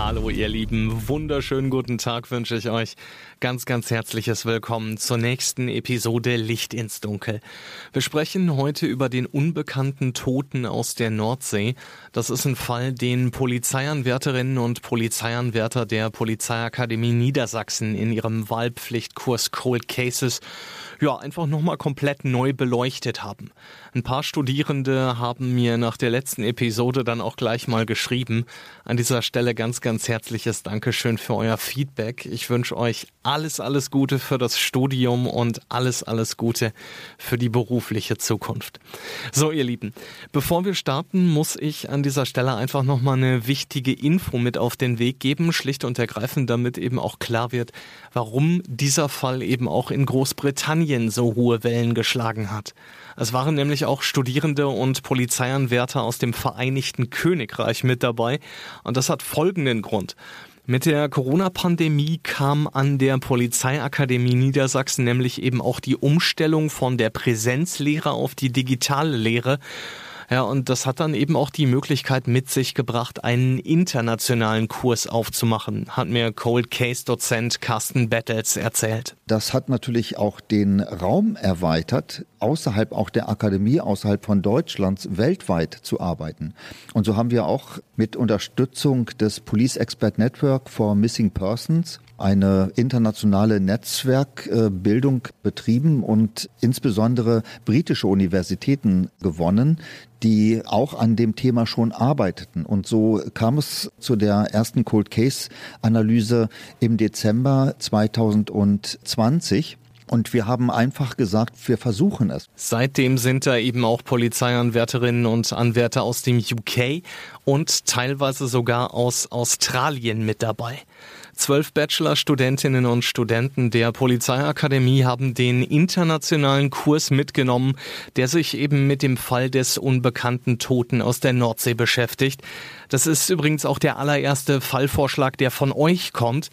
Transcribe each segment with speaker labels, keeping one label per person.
Speaker 1: Hallo ihr Lieben, wunderschönen guten Tag wünsche ich euch. Ganz, ganz herzliches Willkommen zur nächsten Episode Licht ins Dunkel. Wir sprechen heute über den unbekannten Toten aus der Nordsee. Das ist ein Fall, den Polizeianwärterinnen und Polizeianwärter der Polizeiakademie Niedersachsen in ihrem Wahlpflichtkurs Cold Cases ja, einfach nochmal komplett neu beleuchtet haben. Ein paar Studierende haben mir nach der letzten Episode dann auch gleich mal geschrieben. An dieser Stelle ganz, ganz herzliches Dankeschön für euer Feedback. Ich wünsche euch alles, alles Gute für das Studium und alles, alles Gute für die berufliche Zukunft. So, ihr Lieben, bevor wir starten, muss ich an dieser Stelle einfach nochmal eine wichtige Info mit auf den Weg geben, schlicht und ergreifend, damit eben auch klar wird, warum dieser Fall eben auch in Großbritannien so hohe Wellen geschlagen hat. Es waren nämlich auch Studierende und Polizeianwärter aus dem Vereinigten Königreich mit dabei. Und das hat folgenden Grund. Mit der Corona-Pandemie kam an der Polizeiakademie Niedersachsen nämlich eben auch die Umstellung von der Präsenzlehre auf die digitale Lehre. Ja, und das hat dann eben auch die Möglichkeit mit sich gebracht, einen internationalen Kurs aufzumachen, hat mir Cold Case Dozent Carsten Battles erzählt.
Speaker 2: Das hat natürlich auch den Raum erweitert, außerhalb auch der Akademie, außerhalb von Deutschlands weltweit zu arbeiten. Und so haben wir auch mit Unterstützung des Police Expert Network for Missing Persons eine internationale Netzwerkbildung betrieben und insbesondere britische Universitäten gewonnen, die auch an dem Thema schon arbeiteten. Und so kam es zu der ersten Cold Case Analyse im Dezember 2020. Und wir haben einfach gesagt, wir versuchen es.
Speaker 1: Seitdem sind da eben auch Polizeianwärterinnen und Anwärter aus dem UK und teilweise sogar aus Australien mit dabei. Zwölf Bachelor-Studentinnen und Studenten der Polizeiakademie haben den internationalen Kurs mitgenommen, der sich eben mit dem Fall des unbekannten Toten aus der Nordsee beschäftigt. Das ist übrigens auch der allererste Fallvorschlag, der von euch kommt.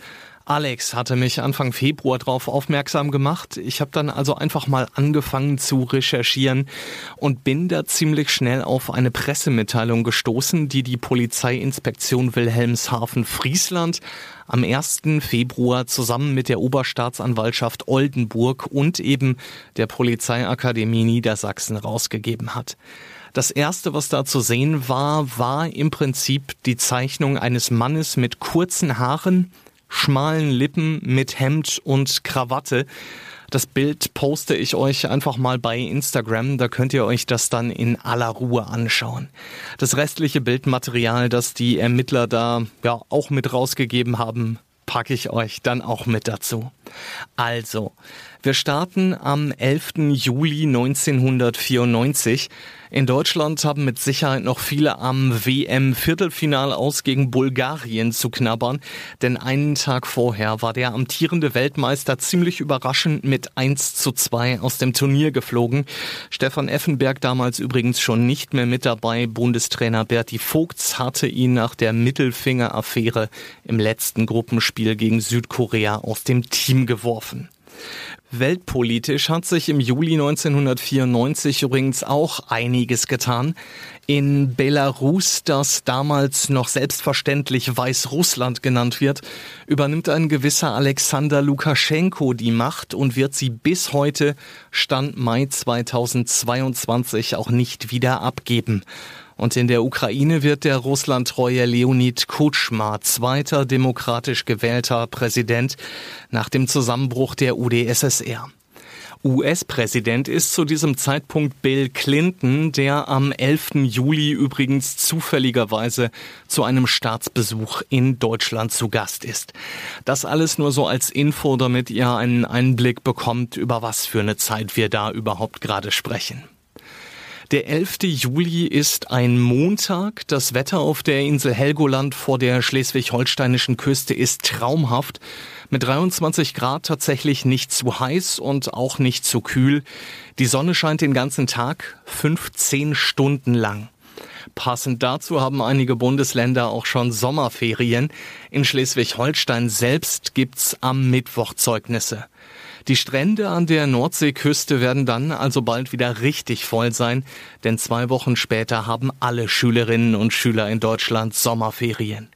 Speaker 1: Alex hatte mich Anfang Februar darauf aufmerksam gemacht. Ich habe dann also einfach mal angefangen zu recherchieren und bin da ziemlich schnell auf eine Pressemitteilung gestoßen, die die Polizeiinspektion Wilhelmshaven Friesland am 1. Februar zusammen mit der Oberstaatsanwaltschaft Oldenburg und eben der Polizeiakademie Niedersachsen rausgegeben hat. Das erste, was da zu sehen war, war im Prinzip die Zeichnung eines Mannes mit kurzen Haaren, schmalen Lippen mit Hemd und Krawatte. Das Bild poste ich euch einfach mal bei Instagram, da könnt ihr euch das dann in aller Ruhe anschauen. Das restliche Bildmaterial, das die Ermittler da ja auch mit rausgegeben haben, packe ich euch dann auch mit dazu. Also, wir starten am 11. Juli 1994. In Deutschland haben mit Sicherheit noch viele am WM-Viertelfinal aus gegen Bulgarien zu knabbern, denn einen Tag vorher war der amtierende Weltmeister ziemlich überraschend mit 1 zu 2 aus dem Turnier geflogen. Stefan Effenberg damals übrigens schon nicht mehr mit dabei. Bundestrainer Berti Vogts hatte ihn nach der Mittelfinger-Affäre im letzten Gruppenspiel gegen Südkorea aus dem Team geworfen. Weltpolitisch hat sich im Juli 1994 übrigens auch einiges getan. In Belarus, das damals noch selbstverständlich Weißrussland genannt wird, übernimmt ein gewisser Alexander Lukaschenko die Macht und wird sie bis heute, Stand Mai 2022, auch nicht wieder abgeben. Und in der Ukraine wird der russlandtreue Leonid Kutschma zweiter demokratisch gewählter Präsident nach dem Zusammenbruch der UdSSR. US-Präsident ist zu diesem Zeitpunkt Bill Clinton, der am 11. Juli übrigens zufälligerweise zu einem Staatsbesuch in Deutschland zu Gast ist. Das alles nur so als Info, damit ihr einen Einblick bekommt, über was für eine Zeit wir da überhaupt gerade sprechen. Der 11. Juli ist ein Montag. Das Wetter auf der Insel Helgoland vor der schleswig-holsteinischen Küste ist traumhaft. Mit 23 Grad tatsächlich nicht zu heiß und auch nicht zu kühl. Die Sonne scheint den ganzen Tag, 15 Stunden lang. Passend dazu haben einige Bundesländer auch schon Sommerferien. In Schleswig-Holstein selbst gibt's am Mittwoch Zeugnisse. Die Strände an der Nordseeküste werden dann also bald wieder richtig voll sein, denn zwei Wochen später haben alle Schülerinnen und Schüler in Deutschland Sommerferien.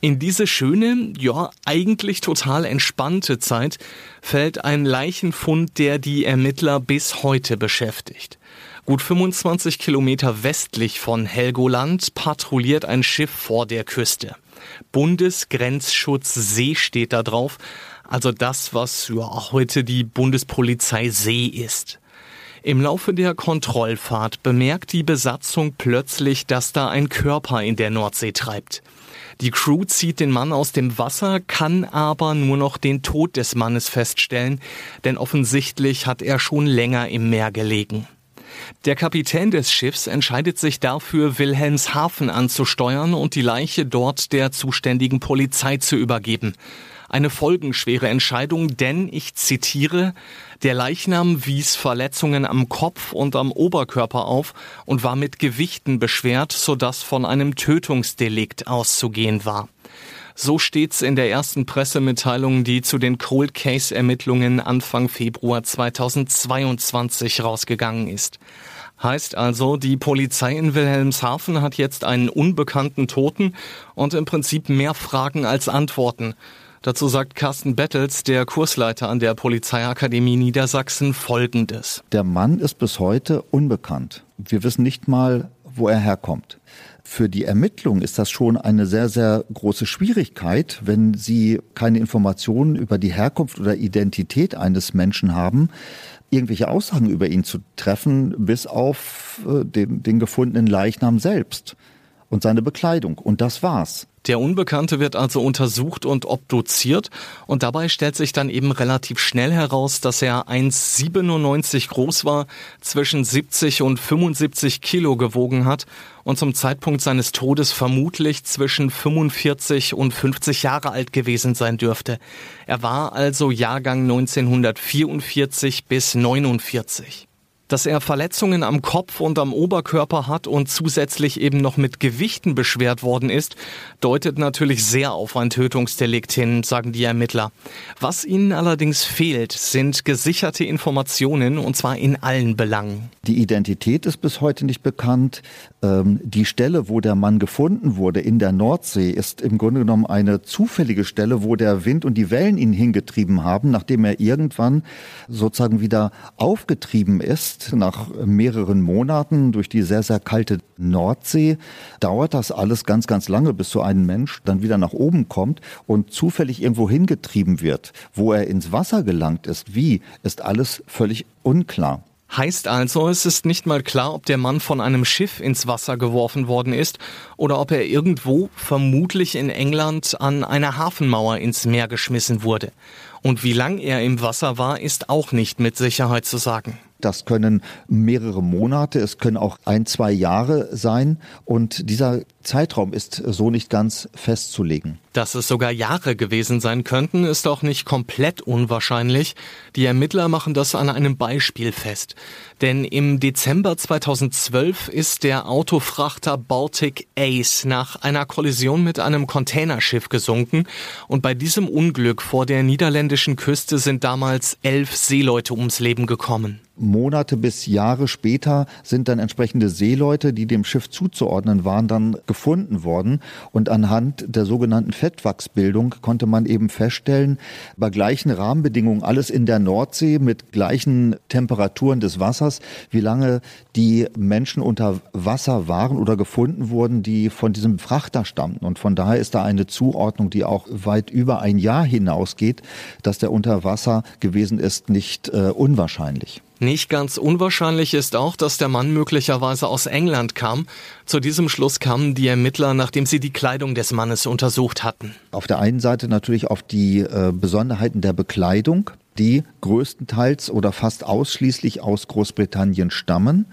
Speaker 1: In diese schöne, ja eigentlich total entspannte Zeit fällt ein Leichenfund, der die Ermittler bis heute beschäftigt. Gut 25 Kilometer westlich von Helgoland patrouilliert ein Schiff vor der Küste. Bundesgrenzschutz See steht da drauf, also das, was ja heute die Bundespolizei See ist. Im Laufe der Kontrollfahrt bemerkt die Besatzung plötzlich, dass da ein Körper in der Nordsee treibt. Die Crew zieht den Mann aus dem Wasser, kann aber nur noch den Tod des Mannes feststellen, denn offensichtlich hat er schon länger im Meer gelegen. Der Kapitän des Schiffs entscheidet sich dafür, Wilhelmshaven anzusteuern und die Leiche dort der zuständigen Polizei zu übergeben eine folgenschwere Entscheidung, denn ich zitiere, der Leichnam wies Verletzungen am Kopf und am Oberkörper auf und war mit Gewichten beschwert, sodass von einem Tötungsdelikt auszugehen war. So steht's in der ersten Pressemitteilung, die zu den Cold Case Ermittlungen Anfang Februar 2022 rausgegangen ist. Heißt also, die Polizei in Wilhelmshaven hat jetzt einen unbekannten Toten und im Prinzip mehr Fragen als Antworten. Dazu sagt Carsten Bettels, der Kursleiter an der Polizeiakademie Niedersachsen, Folgendes.
Speaker 2: Der Mann ist bis heute unbekannt. Wir wissen nicht mal, wo er herkommt. Für die Ermittlung ist das schon eine sehr, sehr große Schwierigkeit, wenn Sie keine Informationen über die Herkunft oder Identität eines Menschen haben, irgendwelche Aussagen über ihn zu treffen, bis auf äh, den, den gefundenen Leichnam selbst und seine Bekleidung. Und das war's.
Speaker 1: Der Unbekannte wird also untersucht und obduziert und dabei stellt sich dann eben relativ schnell heraus, dass er 1,97 groß war, zwischen 70 und 75 Kilo gewogen hat und zum Zeitpunkt seines Todes vermutlich zwischen 45 und 50 Jahre alt gewesen sein dürfte. Er war also Jahrgang 1944 bis 49 dass er Verletzungen am Kopf und am Oberkörper hat und zusätzlich eben noch mit Gewichten beschwert worden ist, deutet natürlich sehr auf ein Tötungsdelikt hin, sagen die Ermittler. Was ihnen allerdings fehlt, sind gesicherte Informationen und zwar in allen Belangen.
Speaker 2: Die Identität ist bis heute nicht bekannt. Ähm, die Stelle, wo der Mann gefunden wurde in der Nordsee, ist im Grunde genommen eine zufällige Stelle, wo der Wind und die Wellen ihn hingetrieben haben, nachdem er irgendwann sozusagen wieder aufgetrieben ist nach mehreren Monaten durch die sehr, sehr kalte Nordsee dauert das alles ganz, ganz lange, bis so ein Mensch dann wieder nach oben kommt und zufällig irgendwo hingetrieben wird. Wo er ins Wasser gelangt ist, wie, ist alles völlig unklar.
Speaker 1: Heißt also, es ist nicht mal klar, ob der Mann von einem Schiff ins Wasser geworfen worden ist oder ob er irgendwo, vermutlich in England, an einer Hafenmauer ins Meer geschmissen wurde. Und wie lang er im Wasser war, ist auch nicht mit Sicherheit zu sagen.
Speaker 2: Das können mehrere Monate, es können auch ein, zwei Jahre sein. Und dieser Zeitraum ist so nicht ganz festzulegen.
Speaker 1: Dass es sogar Jahre gewesen sein könnten, ist auch nicht komplett unwahrscheinlich. Die Ermittler machen das an einem Beispiel fest. Denn im Dezember 2012 ist der Autofrachter Baltic Ace nach einer Kollision mit einem Containerschiff gesunken. Und bei diesem Unglück vor der niederländischen Küste sind damals elf Seeleute ums Leben gekommen.
Speaker 2: Monate bis Jahre später sind dann entsprechende Seeleute, die dem Schiff zuzuordnen waren, dann gefunden worden. Und anhand der sogenannten Fettwachsbildung konnte man eben feststellen, bei gleichen Rahmenbedingungen, alles in der Nordsee mit gleichen Temperaturen des Wassers, wie lange die Menschen unter Wasser waren oder gefunden wurden, die von diesem Frachter stammten. Und von daher ist da eine Zuordnung, die auch weit über ein Jahr hinausgeht, dass der unter Wasser gewesen ist, nicht äh, unwahrscheinlich.
Speaker 1: Nicht ganz unwahrscheinlich ist auch, dass der Mann möglicherweise aus England kam. Zu diesem Schluss kamen die Ermittler, nachdem sie die Kleidung des Mannes untersucht hatten.
Speaker 2: Auf der einen Seite natürlich auf die äh, Besonderheiten der Bekleidung. Die größtenteils oder fast ausschließlich aus Großbritannien stammen.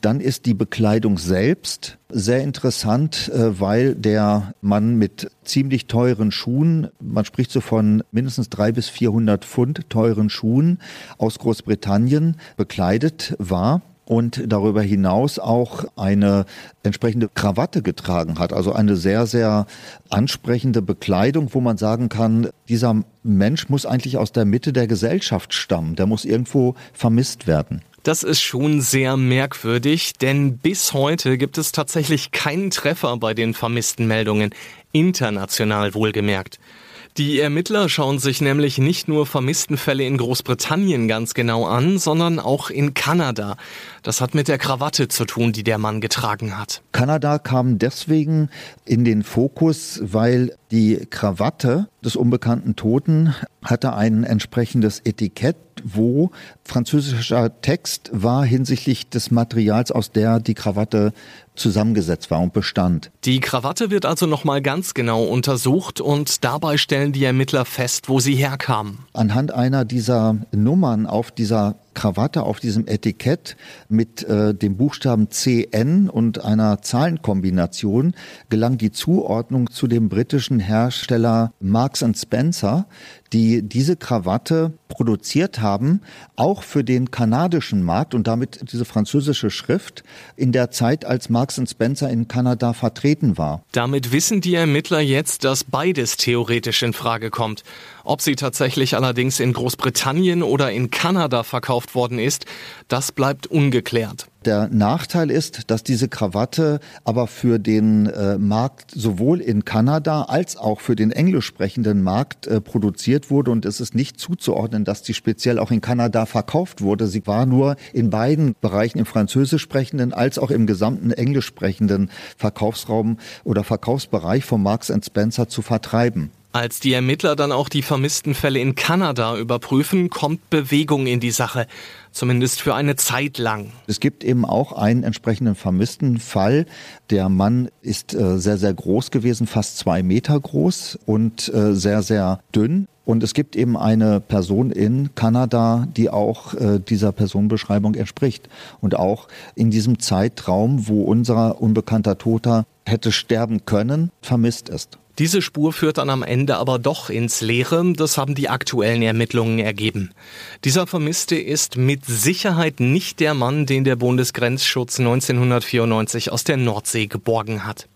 Speaker 2: Dann ist die Bekleidung selbst sehr interessant, äh, weil der Mann mit ziemlich teuren Schuhen, man spricht so von mindestens drei bis vierhundert Pfund teuren Schuhen aus Großbritannien bekleidet war und darüber hinaus auch eine entsprechende Krawatte getragen hat. Also eine sehr, sehr ansprechende Bekleidung, wo man sagen kann, dieser Mensch muss eigentlich aus der Mitte der Gesellschaft stammen. Der muss irgendwo vermisst werden.
Speaker 1: Das ist schon sehr merkwürdig, denn bis heute gibt es tatsächlich keinen Treffer bei den vermissten Meldungen, international wohlgemerkt. Die Ermittler schauen sich nämlich nicht nur vermissten Fälle in Großbritannien ganz genau an, sondern auch in Kanada. Das hat mit der Krawatte zu tun, die der Mann getragen hat.
Speaker 2: Kanada kam deswegen in den Fokus, weil die Krawatte des unbekannten Toten hatte ein entsprechendes Etikett, wo französischer Text war hinsichtlich des Materials, aus der die Krawatte zusammengesetzt war und bestand.
Speaker 1: Die Krawatte wird also nochmal ganz genau untersucht und dabei stellen die Ermittler fest, wo sie herkam.
Speaker 2: Anhand einer dieser Nummern auf dieser Krawatte auf diesem Etikett mit äh, dem Buchstaben CN und einer Zahlenkombination gelang die Zuordnung zu dem britischen Hersteller Marks Spencer, die diese Krawatte produziert haben, auch für den kanadischen Markt und damit diese französische Schrift in der Zeit, als Marks Spencer in Kanada vertreten war.
Speaker 1: Damit wissen die Ermittler jetzt, dass beides theoretisch in Frage kommt. Ob sie tatsächlich allerdings in Großbritannien oder in Kanada verkauft worden ist, das bleibt ungeklärt.
Speaker 2: Der Nachteil ist, dass diese Krawatte aber für den äh, Markt sowohl in Kanada als auch für den englisch sprechenden Markt äh, produziert wurde und es ist nicht zuzuordnen, dass die speziell auch in Kanada verkauft wurde. Sie war nur in beiden Bereichen, im französisch sprechenden als auch im gesamten englisch sprechenden Verkaufsraum oder Verkaufsbereich von Marks Spencer zu vertreiben.
Speaker 1: Als die Ermittler dann auch die vermissten Fälle in Kanada überprüfen, kommt Bewegung in die Sache. Zumindest für eine Zeit lang.
Speaker 2: Es gibt eben auch einen entsprechenden vermissten Fall. Der Mann ist äh, sehr, sehr groß gewesen, fast zwei Meter groß und äh, sehr, sehr dünn. Und es gibt eben eine Person in Kanada, die auch äh, dieser Personenbeschreibung entspricht. Und auch in diesem Zeitraum, wo unser unbekannter Toter hätte sterben können, vermisst ist.
Speaker 1: Diese Spur führt dann am Ende aber doch ins Leere, das haben die aktuellen Ermittlungen ergeben. Dieser Vermisste ist mit Sicherheit nicht der Mann, den der Bundesgrenzschutz 1994 aus der Nordsee geborgen hat.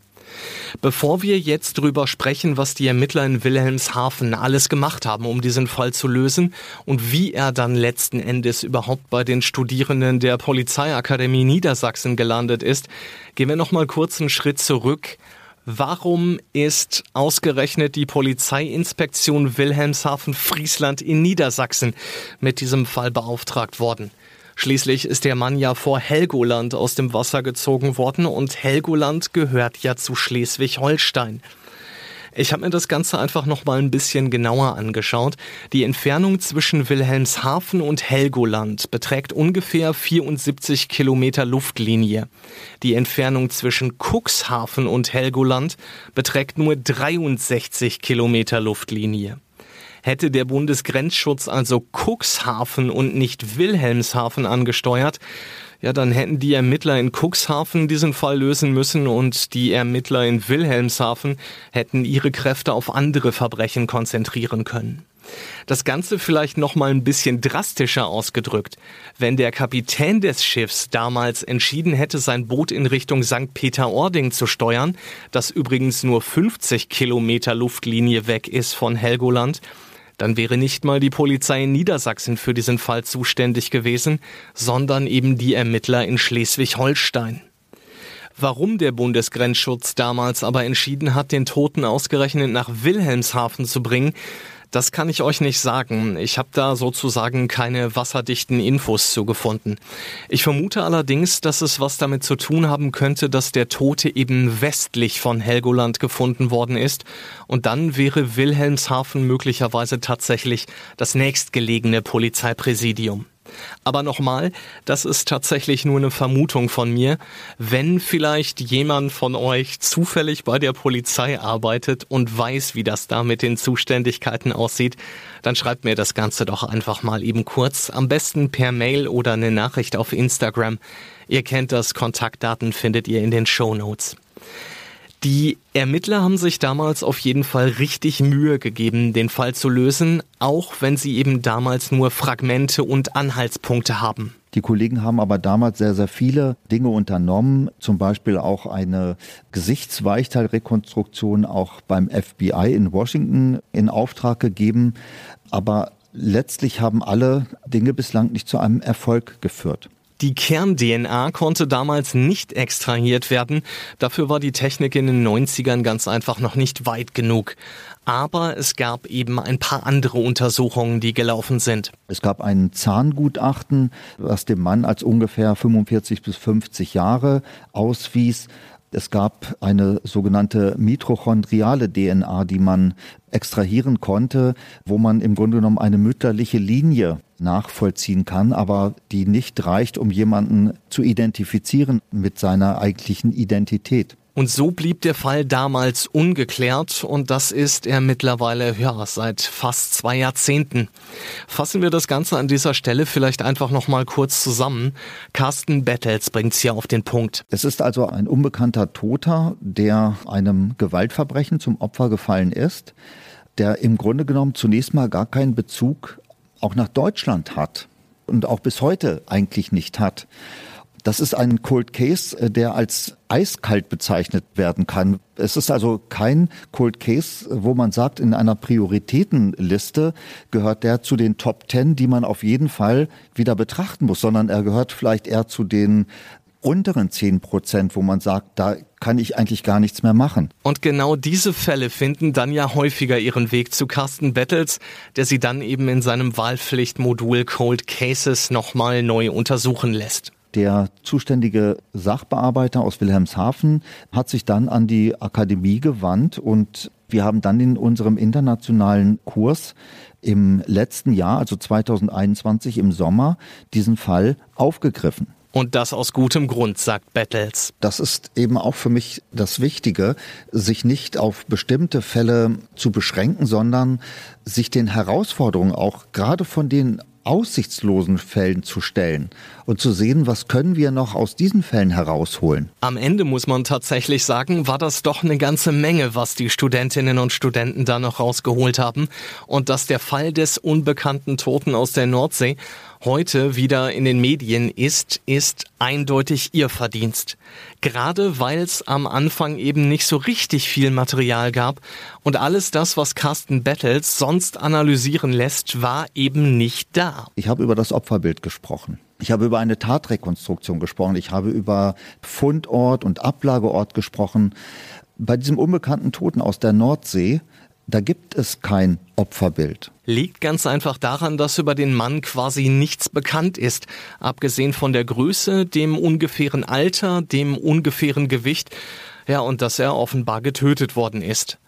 Speaker 1: Bevor wir jetzt drüber sprechen, was die Ermittler in Wilhelmshaven alles gemacht haben, um diesen Fall zu lösen und wie er dann letzten Endes überhaupt bei den Studierenden der Polizeiakademie Niedersachsen gelandet ist, gehen wir noch mal kurz einen Schritt zurück Warum ist ausgerechnet die Polizeiinspektion Wilhelmshaven-Friesland in Niedersachsen mit diesem Fall beauftragt worden? Schließlich ist der Mann ja vor Helgoland aus dem Wasser gezogen worden und Helgoland gehört ja zu Schleswig-Holstein. Ich habe mir das Ganze einfach noch mal ein bisschen genauer angeschaut. Die Entfernung zwischen Wilhelmshaven und Helgoland beträgt ungefähr 74 Kilometer Luftlinie. Die Entfernung zwischen Cuxhaven und Helgoland beträgt nur 63 Kilometer Luftlinie. Hätte der Bundesgrenzschutz also Cuxhaven und nicht Wilhelmshaven angesteuert, ja, dann hätten die Ermittler in Cuxhaven diesen Fall lösen müssen und die Ermittler in Wilhelmshaven hätten ihre Kräfte auf andere Verbrechen konzentrieren können. Das Ganze vielleicht noch mal ein bisschen drastischer ausgedrückt. Wenn der Kapitän des Schiffs damals entschieden hätte, sein Boot in Richtung St. Peter-Ording zu steuern, das übrigens nur 50 Kilometer Luftlinie weg ist von Helgoland, dann wäre nicht mal die Polizei in Niedersachsen für diesen Fall zuständig gewesen, sondern eben die Ermittler in Schleswig-Holstein. Warum der Bundesgrenzschutz damals aber entschieden hat, den Toten ausgerechnet nach Wilhelmshaven zu bringen, das kann ich euch nicht sagen. Ich habe da sozusagen keine wasserdichten Infos zu gefunden. Ich vermute allerdings, dass es was damit zu tun haben könnte, dass der Tote eben westlich von Helgoland gefunden worden ist und dann wäre Wilhelmshaven möglicherweise tatsächlich das nächstgelegene Polizeipräsidium. Aber nochmal, das ist tatsächlich nur eine Vermutung von mir. Wenn vielleicht jemand von euch zufällig bei der Polizei arbeitet und weiß, wie das da mit den Zuständigkeiten aussieht, dann schreibt mir das Ganze doch einfach mal eben kurz. Am besten per Mail oder eine Nachricht auf Instagram. Ihr kennt das, Kontaktdaten findet ihr in den Show Notes. Die Ermittler haben sich damals auf jeden Fall richtig Mühe gegeben, den Fall zu lösen, auch wenn sie eben damals nur Fragmente und Anhaltspunkte haben.
Speaker 2: Die Kollegen haben aber damals sehr, sehr viele Dinge unternommen, zum Beispiel auch eine Gesichtsweichteilrekonstruktion auch beim FBI in Washington in Auftrag gegeben. Aber letztlich haben alle Dinge bislang nicht zu einem Erfolg geführt.
Speaker 1: Die Kern-DNA konnte damals nicht extrahiert werden. Dafür war die Technik in den 90ern ganz einfach noch nicht weit genug. Aber es gab eben ein paar andere Untersuchungen, die gelaufen sind.
Speaker 2: Es gab ein Zahngutachten, was dem Mann als ungefähr 45 bis 50 Jahre auswies. Es gab eine sogenannte mitochondriale DNA, die man extrahieren konnte, wo man im Grunde genommen eine mütterliche Linie nachvollziehen kann, aber die nicht reicht, um jemanden zu identifizieren mit seiner eigentlichen Identität.
Speaker 1: Und so blieb der Fall damals ungeklärt und das ist er mittlerweile ja, seit fast zwei Jahrzehnten. Fassen wir das Ganze an dieser Stelle vielleicht einfach noch mal kurz zusammen. Carsten Bettels bringt's hier auf den Punkt.
Speaker 2: Es ist also ein unbekannter Toter, der einem Gewaltverbrechen zum Opfer gefallen ist, der im Grunde genommen zunächst mal gar keinen Bezug auch nach Deutschland hat und auch bis heute eigentlich nicht hat. Das ist ein Cold Case, äh, der als eiskalt bezeichnet werden kann. Es ist also kein Cold Case, wo man sagt, in einer Prioritätenliste gehört der zu den Top Ten, die man auf jeden Fall wieder betrachten muss, sondern er gehört vielleicht eher zu den unteren zehn Prozent, wo man sagt, da kann ich eigentlich gar nichts mehr machen.
Speaker 1: Und genau diese Fälle finden dann ja häufiger ihren Weg zu Carsten Bettels, der sie dann eben in seinem Wahlpflichtmodul Cold Cases nochmal neu untersuchen lässt.
Speaker 2: Der zuständige Sachbearbeiter aus Wilhelmshaven hat sich dann an die Akademie gewandt und wir haben dann in unserem internationalen Kurs im letzten Jahr, also 2021 im Sommer, diesen Fall aufgegriffen.
Speaker 1: Und das aus gutem Grund, sagt Battles.
Speaker 2: Das ist eben auch für mich das Wichtige, sich nicht auf bestimmte Fälle zu beschränken, sondern sich den Herausforderungen auch gerade von den aussichtslosen Fällen zu stellen und zu sehen, was können wir noch aus diesen Fällen herausholen.
Speaker 1: Am Ende muss man tatsächlich sagen, war das doch eine ganze Menge, was die Studentinnen und Studenten da noch rausgeholt haben und dass der Fall des unbekannten Toten aus der Nordsee heute wieder in den Medien ist, ist eindeutig ihr Verdienst. Gerade weil es am Anfang eben nicht so richtig viel Material gab und alles das, was Carsten Battles sonst analysieren lässt, war eben nicht da.
Speaker 2: Ich habe über das Opferbild gesprochen. Ich habe über eine Tatrekonstruktion gesprochen. Ich habe über Fundort und Ablageort gesprochen. Bei diesem unbekannten Toten aus der Nordsee da gibt es kein Opferbild.
Speaker 1: Liegt ganz einfach daran, dass über den Mann quasi nichts bekannt ist, abgesehen von der Größe, dem ungefähren Alter, dem ungefähren Gewicht, ja, und dass er offenbar getötet worden ist.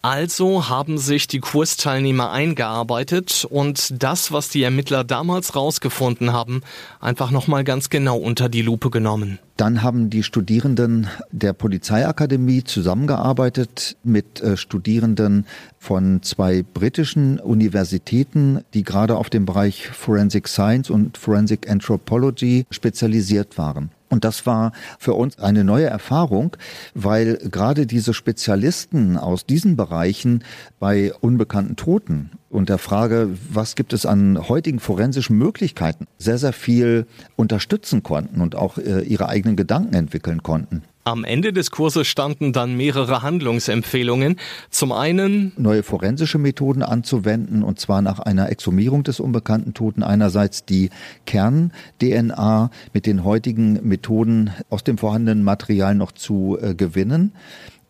Speaker 1: Also haben sich die Kursteilnehmer eingearbeitet und das, was die Ermittler damals rausgefunden haben, einfach nochmal ganz genau unter die Lupe genommen.
Speaker 2: Dann haben die Studierenden der Polizeiakademie zusammengearbeitet mit äh, Studierenden von zwei britischen Universitäten, die gerade auf dem Bereich Forensic Science und Forensic Anthropology spezialisiert waren. Und das war für uns eine neue Erfahrung, weil gerade diese Spezialisten aus diesen Bereichen bei unbekannten Toten und der Frage, was gibt es an heutigen forensischen Möglichkeiten, sehr, sehr viel unterstützen konnten und auch äh, ihre eigenen Gedanken entwickeln konnten.
Speaker 1: Am Ende des Kurses standen dann mehrere Handlungsempfehlungen. Zum einen
Speaker 2: neue forensische Methoden anzuwenden und zwar nach einer Exhumierung des unbekannten Toten einerseits die Kern-DNA mit den heutigen Methoden aus dem vorhandenen Material noch zu äh, gewinnen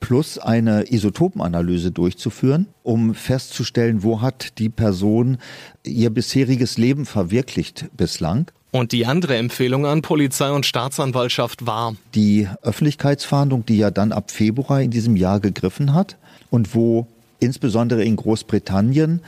Speaker 2: plus eine Isotopenanalyse durchzuführen, um festzustellen, wo hat die Person ihr bisheriges Leben verwirklicht bislang.
Speaker 1: Und die andere Empfehlung an Polizei und Staatsanwaltschaft war
Speaker 2: die Öffentlichkeitsfahndung, die ja dann ab Februar in diesem Jahr gegriffen hat und wo insbesondere in Großbritannien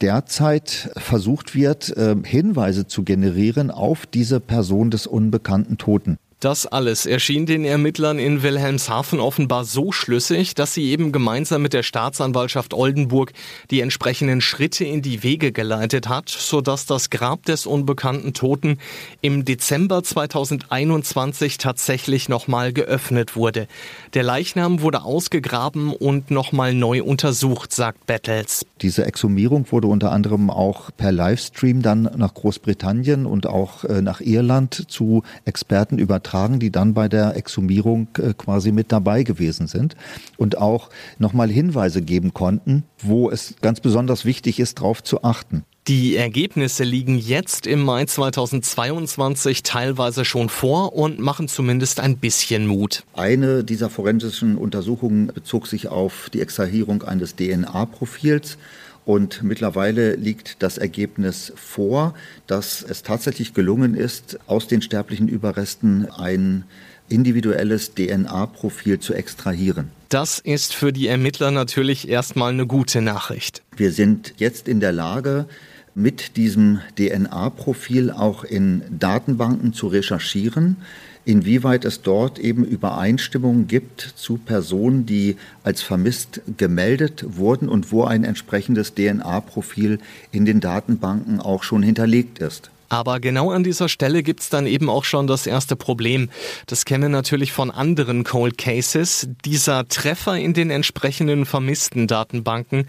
Speaker 2: derzeit versucht wird, äh, Hinweise zu generieren auf diese Person des unbekannten Toten.
Speaker 1: Das alles erschien den Ermittlern in Wilhelmshaven offenbar so schlüssig, dass sie eben gemeinsam mit der Staatsanwaltschaft Oldenburg die entsprechenden Schritte in die Wege geleitet hat, sodass das Grab des unbekannten Toten im Dezember 2021 tatsächlich nochmal geöffnet wurde. Der Leichnam wurde ausgegraben und nochmal neu untersucht, sagt Battles.
Speaker 2: Diese Exhumierung wurde unter anderem auch per Livestream dann nach Großbritannien und auch äh, nach Irland zu Experten übertragen übertragen, die dann bei der Exhumierung äh, quasi mit dabei gewesen sind und auch nochmal Hinweise geben konnten, wo es ganz besonders wichtig ist, darauf zu achten.
Speaker 1: Die Ergebnisse liegen jetzt im Mai 2022 teilweise schon vor und machen zumindest ein bisschen Mut.
Speaker 2: Eine dieser forensischen Untersuchungen bezog sich auf die Extrahierung eines DNA-Profils. Und mittlerweile liegt das Ergebnis vor, dass es tatsächlich gelungen ist, aus den sterblichen Überresten ein individuelles DNA-Profil zu extrahieren.
Speaker 1: Das ist für die Ermittler natürlich erstmal eine gute Nachricht.
Speaker 2: Wir sind jetzt in der Lage, mit diesem DNA-Profil auch in Datenbanken zu recherchieren, inwieweit es dort eben Übereinstimmungen gibt zu Personen, die als vermisst gemeldet wurden und wo ein entsprechendes DNA-Profil in den Datenbanken auch schon hinterlegt ist.
Speaker 1: Aber genau an dieser Stelle gibt's dann eben auch schon das erste Problem. Das kennen wir natürlich von anderen Cold Cases. Dieser Treffer in den entsprechenden vermissten Datenbanken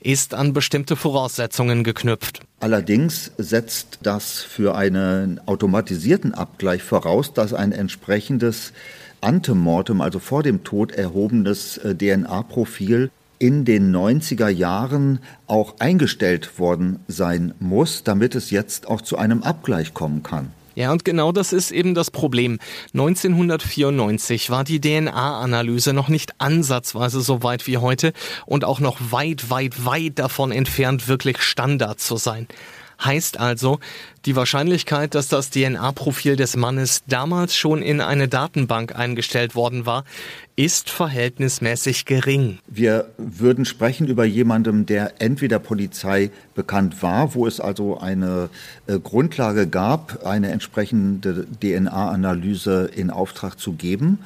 Speaker 1: ist an bestimmte Voraussetzungen geknüpft.
Speaker 2: Allerdings setzt das für einen automatisierten Abgleich voraus, dass ein entsprechendes Antemortem, also vor dem Tod erhobenes äh, DNA-Profil in den 90er Jahren auch eingestellt worden sein muss, damit es jetzt auch zu einem Abgleich kommen kann.
Speaker 1: Ja, und genau das ist eben das Problem. 1994 war die DNA-Analyse noch nicht ansatzweise so weit wie heute und auch noch weit, weit, weit davon entfernt, wirklich Standard zu sein. Heißt also, die Wahrscheinlichkeit, dass das DNA-Profil des Mannes damals schon in eine Datenbank eingestellt worden war, ist verhältnismäßig gering.
Speaker 2: Wir würden sprechen über jemandem, der entweder Polizei bekannt war, wo es also eine äh, Grundlage gab, eine entsprechende DNA-Analyse in Auftrag zu geben,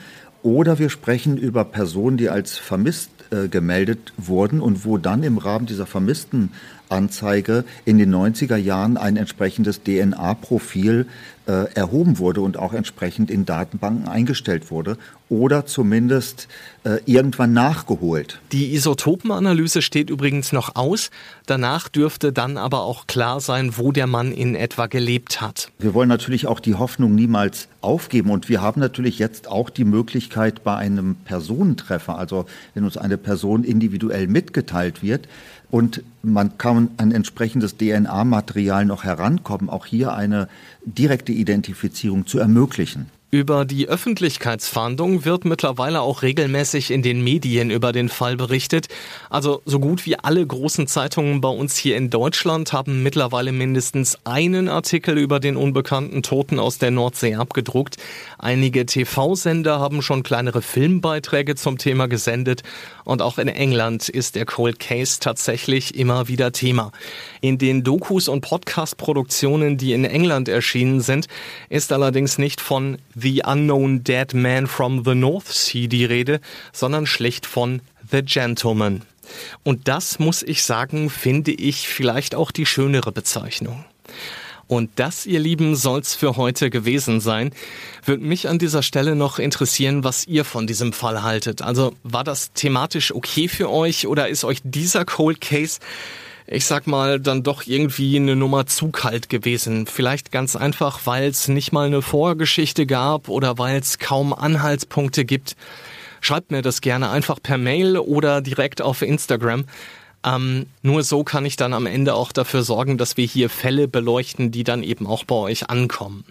Speaker 2: oder wir sprechen über Personen, die als vermisst äh, gemeldet wurden und wo dann im Rahmen dieser vermissten Anzeige in den 90er Jahren ein entsprechendes DNA-Profil äh, erhoben wurde und auch entsprechend in Datenbanken eingestellt wurde oder zumindest äh, irgendwann nachgeholt.
Speaker 1: Die Isotopenanalyse steht übrigens noch aus. Danach dürfte dann aber auch klar sein, wo der Mann in etwa gelebt hat.
Speaker 2: Wir wollen natürlich auch die Hoffnung niemals aufgeben und wir haben natürlich jetzt auch die Möglichkeit bei einem Personentreffer, also wenn uns eine Person individuell mitgeteilt wird, und man kann an entsprechendes DNA-Material noch herankommen, auch hier eine direkte Identifizierung zu ermöglichen.
Speaker 1: Über die Öffentlichkeitsfahndung wird mittlerweile auch regelmäßig in den Medien über den Fall berichtet. Also so gut wie alle großen Zeitungen bei uns hier in Deutschland haben mittlerweile mindestens einen Artikel über den unbekannten Toten aus der Nordsee abgedruckt. Einige TV-Sender haben schon kleinere Filmbeiträge zum Thema gesendet und auch in England ist der Cold Case tatsächlich immer wieder Thema. In den Dokus und Podcast-Produktionen, die in England erschienen sind, ist allerdings nicht von The Unknown Dead Man from the North Sea die Rede, sondern schlicht von The Gentleman. Und das muss ich sagen, finde ich vielleicht auch die schönere Bezeichnung. Und das, ihr Lieben, soll's für heute gewesen sein. Würde mich an dieser Stelle noch interessieren, was ihr von diesem Fall haltet. Also war das thematisch okay für euch oder ist euch dieser Cold Case ich sag mal, dann doch irgendwie eine Nummer zu kalt gewesen. Vielleicht ganz einfach, weil es nicht mal eine Vorgeschichte gab oder weil es kaum Anhaltspunkte gibt. Schreibt mir das gerne einfach per Mail oder direkt auf Instagram. Ähm, nur so kann ich dann am Ende auch dafür sorgen, dass wir hier Fälle beleuchten, die dann eben auch bei euch ankommen.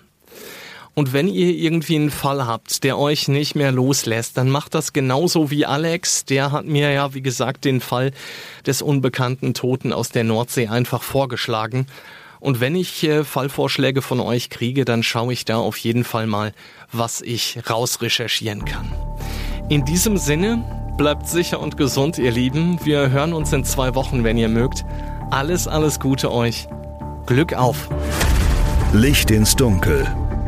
Speaker 1: Und wenn ihr irgendwie einen Fall habt, der euch nicht mehr loslässt, dann macht das genauso wie Alex. Der hat mir ja, wie gesagt, den Fall des unbekannten Toten aus der Nordsee einfach vorgeschlagen. Und wenn ich äh, Fallvorschläge von euch kriege, dann schaue ich da auf jeden Fall mal, was ich rausrecherchieren kann. In diesem Sinne, bleibt sicher und gesund, ihr Lieben. Wir hören uns in zwei Wochen, wenn ihr mögt. Alles, alles Gute euch. Glück auf.
Speaker 3: Licht ins Dunkel.